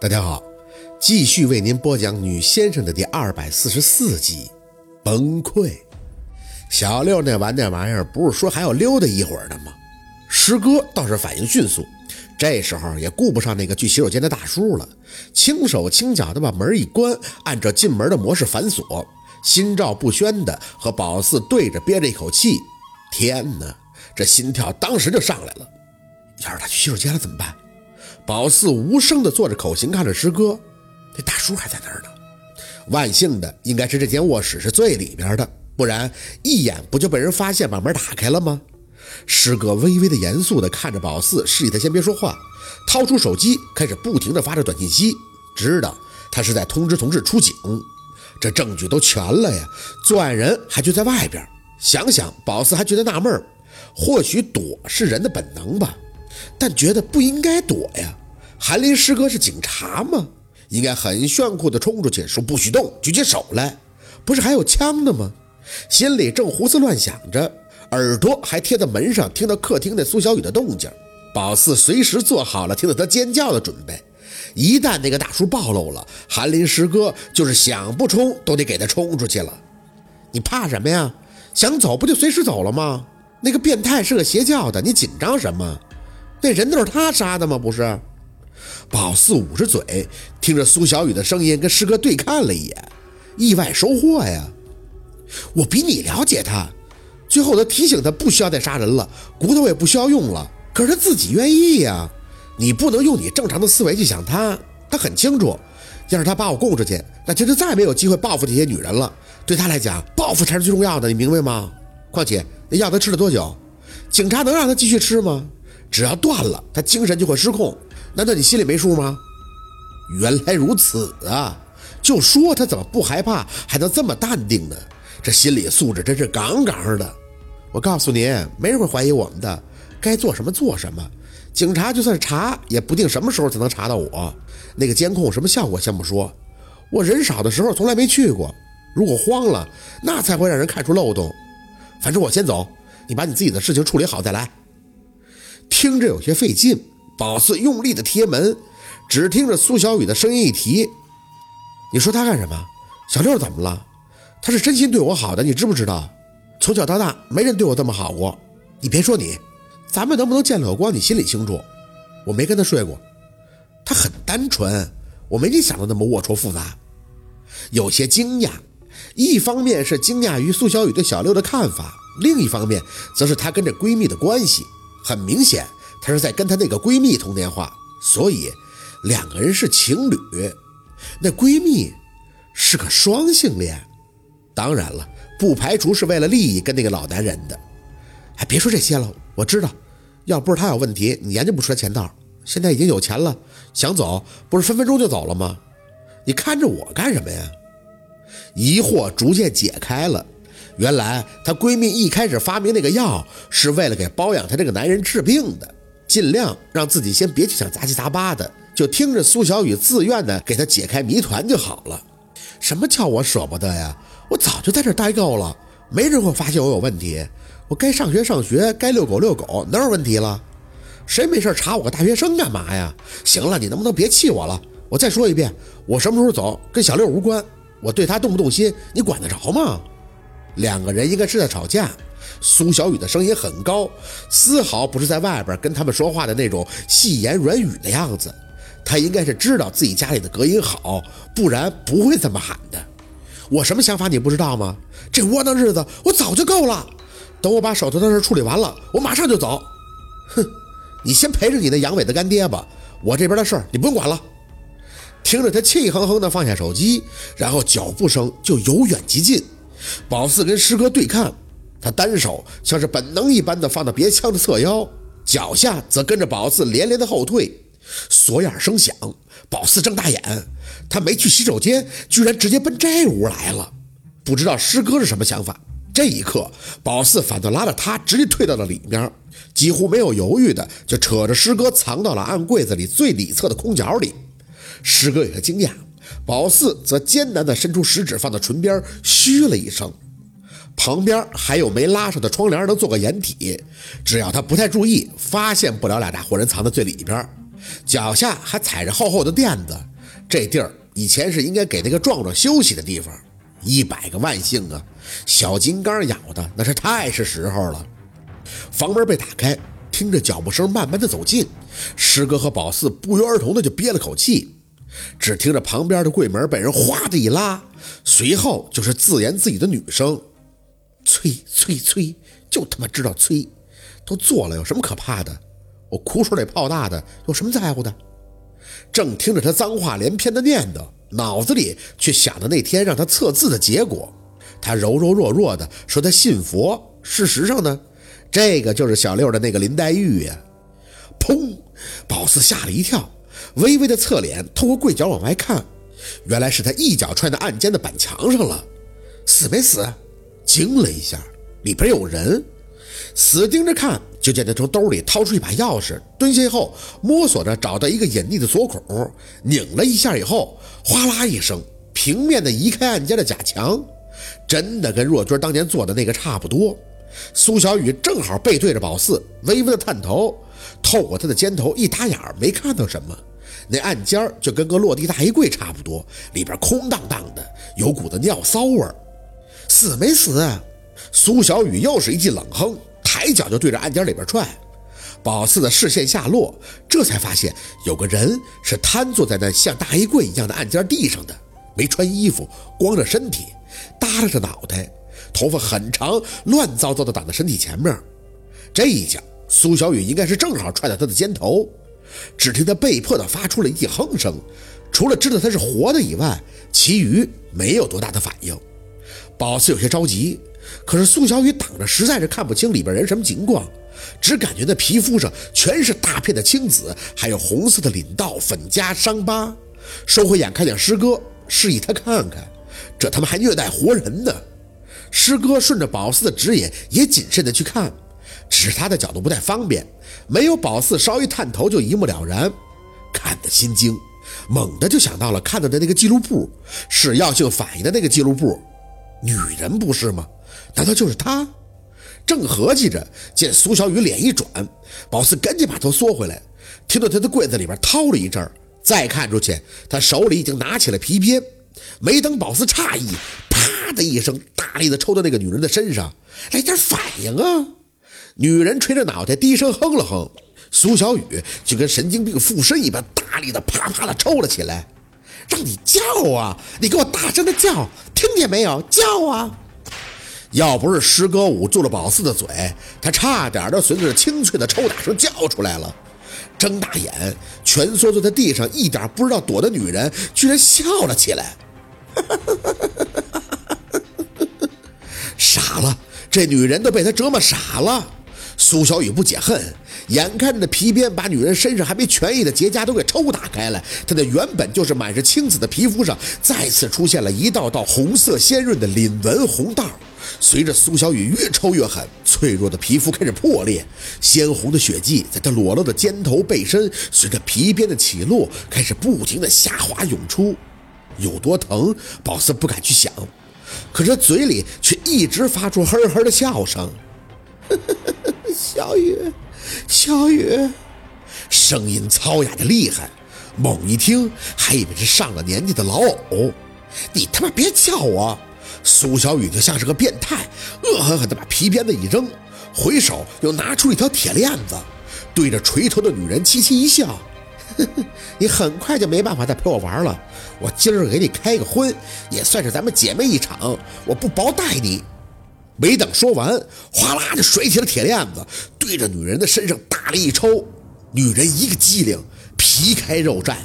大家好，继续为您播讲《女先生》的第二百四十四集。崩溃，小六那玩那玩意儿，不是说还要溜达一会儿的吗？师哥倒是反应迅速，这时候也顾不上那个去洗手间的大叔了，轻手轻脚的把门一关，按照进门的模式反锁，心照不宣的和宝四对着憋着一口气。天哪，这心跳当时就上来了。要是他去洗手间了怎么办？宝四无声的做着口型，看着师哥，那大叔还在那儿呢。万幸的应该是这间卧室是最里边的，不然一眼不就被人发现把门打开了吗？师哥微微的严肃的看着宝四，示意他先别说话，掏出手机开始不停的发着短信息，知道他是在通知同事出警。这证据都全了呀，作案人还就在外边。想想宝四还觉得纳闷，或许躲是人的本能吧。但觉得不应该躲呀，韩林师哥是警察吗？应该很炫酷的冲出去说不许动，举起手来，不是还有枪的吗？心里正胡思乱想着，耳朵还贴在门上，听到客厅那苏小雨的动静。宝四随时做好了听到他尖叫的准备，一旦那个大叔暴露了，韩林师哥就是想不冲都得给他冲出去了。你怕什么呀？想走不就随时走了吗？那个变态是个邪教的，你紧张什么？那人都是他杀的吗？不是，宝四捂着嘴，听着苏小雨的声音，跟师哥对看了一眼，意外收获呀！我比你了解他。最后他提醒他不需要再杀人了，骨头也不需要用了。可是他自己愿意呀。你不能用你正常的思维去想他。他很清楚，要是他把我供出去，那就再没有机会报复这些女人了。对他来讲，报复才是最重要的，你明白吗？况且那药他吃了多久？警察能让他继续吃吗？只要断了，他精神就会失控。难道你心里没数吗？原来如此啊！就说他怎么不害怕，还能这么淡定呢？这心理素质真是杠杠的。我告诉你，没人会怀疑我们的，该做什么做什么。警察就算是查，也不定什么时候才能查到我。那个监控什么效果先不说，我人少的时候从来没去过。如果慌了，那才会让人看出漏洞。反正我先走，你把你自己的事情处理好再来。听着有些费劲，宝四用力的贴门，只听着苏小雨的声音一提：“你说他干什么？小六怎么了？他是真心对我好的，你知不知道？从小到大没人对我这么好过。你别说你，咱们能不能见了光，你心里清楚。我没跟他睡过，他很单纯，我没你想的那么龌龊复杂。有些惊讶，一方面是惊讶于苏小雨对小六的看法，另一方面则是她跟这闺蜜的关系。”很明显，她是在跟她那个闺蜜通电话，所以两个人是情侣。那闺蜜是个双性恋，当然了，不排除是为了利益跟那个老男人的。哎，别说这些了，我知道，要不是他有问题，你研究不出来钱道。现在已经有钱了，想走不是分分钟就走了吗？你看着我干什么呀？疑惑逐渐解开了。原来她闺蜜一开始发明那个药是为了给包养她这个男人治病的，尽量让自己先别去想杂七杂八的，就听着苏小雨自愿的给她解开谜团就好了。什么叫我舍不得呀？我早就在这待够了，没人会发现我有问题。我该上学上学，该遛狗遛狗，哪有问题了？谁没事查我个大学生干嘛呀？行了，你能不能别气我了？我再说一遍，我什么时候走跟小六无关，我对他动不动心，你管得着吗？两个人应该是在吵架。苏小雨的声音很高，丝毫不是在外边跟他们说话的那种细言软语的样子。他应该是知道自己家里的隔音好，不然不会这么喊的。我什么想法你不知道吗？这窝囊日子我早就够了。等我把手头的事处理完了，我马上就走。哼，你先陪着你那阳痿的干爹吧，我这边的事你不用管了。听着他气哼哼地放下手机，然后脚步声就由远及近。宝四跟师哥对看，他单手像是本能一般的放到别枪的侧腰，脚下则跟着宝四连连的后退。锁眼声响，宝四睁大眼，他没去洗手间，居然直接奔这屋来了。不知道师哥是什么想法。这一刻，宝四反倒拉着他直接退到了里面，几乎没有犹豫的就扯着师哥藏到了暗柜子里最里侧的空角里。师哥有些惊讶。宝四则艰难地伸出食指，放到唇边，嘘了一声。旁边还有没拉上的窗帘，能做个掩体。只要他不太注意，发现不了俩大活人藏在最里边。脚下还踩着厚厚的垫子，这地儿以前是应该给那个壮壮休息的地方。一百个万幸啊！小金刚咬的那是太是时候了。房门被打开，听着脚步声慢慢的走近，师哥和宝四不约而同的就憋了口气。只听着旁边的柜门被人哗的一拉，随后就是自言自语的女声：“催催催，就他妈知道催！都做了有什么可怕的？我哭出来泡大的有什么在乎的？”正听着他脏话连篇的念叨，脑子里却想着那天让他测字的结果。他柔柔弱弱的说他信佛，事实上呢，这个就是小六的那个林黛玉呀！砰！宝四吓了一跳。微微的侧脸，透过柜角往外看，原来是他一脚踹在案间的板墙上了。死没死？惊了一下，里边有人。死盯着看，就见他从兜里掏出一把钥匙，蹲下后摸索着找到一个隐匿的锁孔，拧了一下以后，哗啦一声，平面的移开案间的假墙，真的跟若君当年做的那个差不多。苏小雨正好背对着宝四，微微的探头，透过他的肩头一打眼，没看到什么。那暗间就跟个落地大衣柜差不多，里边空荡荡的，有股子尿骚味儿。死没死？苏小雨又是一记冷哼，抬脚就对着暗间里边踹。宝四的视线下落，这才发现有个人是瘫坐在那像大衣柜一样的暗间地上的，没穿衣服，光着身体，耷拉着脑袋，头发很长，乱糟糟的挡在身体前面。这一脚，苏小雨应该是正好踹到他的肩头。只听他被迫的发出了一哼声，除了知道他是活的以外，其余没有多大的反应。宝四有些着急，可是苏小雨挡着，实在是看不清里边人什么情况，只感觉那皮肤上全是大片的青紫，还有红色的领道、粉痂、伤疤。收回眼，看见师哥，示意他看看，这他妈还虐待活人呢。师哥顺着宝四的指引，也谨慎的去看。只是他的角度不太方便，没有宝四稍一探头就一目了然，看得心惊，猛地就想到了看到的那个记录簿，是药性反应的那个记录簿，女人不是吗？难道就是她？正合计着，见苏小雨脸一转，宝四赶紧把头缩回来，听到他的柜子里边掏了一阵再看出去，他手里已经拿起了皮鞭，没等宝四诧异，啪的一声，大力的抽到那个女人的身上，来点反应啊！女人垂着脑袋，低声哼了哼，苏小雨就跟神经病附身一般，大力的啪啪的抽了起来。让你叫啊！你给我大声的叫，听见没有？叫啊！要不是师哥捂住了宝四的嘴，他差点就随着清脆的抽打声叫出来了。睁大眼，蜷缩在地上，一点不知道躲的女人，居然笑了起来。傻了，这女人都被他折磨傻了。苏小雨不解恨，眼看着皮鞭把女人身上还没痊愈的结痂都给抽打开了，她的原本就是满是青紫的皮肤上再次出现了一道道红色鲜润的鳞纹红道。随着苏小雨越抽越狠，脆弱的皮肤开始破裂，鲜红的血迹在她裸露的肩头背身随着皮鞭的起落开始不停的下滑涌出。有多疼，宝四不敢去想，可是嘴里却一直发出呵呵的笑声。小雨，小雨，声音糙哑的厉害，猛一听还以为是上了年纪的老偶。你他妈别叫我！苏小雨就像是个变态，恶狠狠地把皮鞭子一扔，回手又拿出一条铁链子，对着垂头的女人凄凄一笑：“ 你很快就没办法再陪我玩了。我今儿给你开个荤，也算是咱们姐妹一场。我不薄待你。”没等说完，哗啦就甩起了铁链子，对着女人的身上大力一抽，女人一个机灵，皮开肉绽。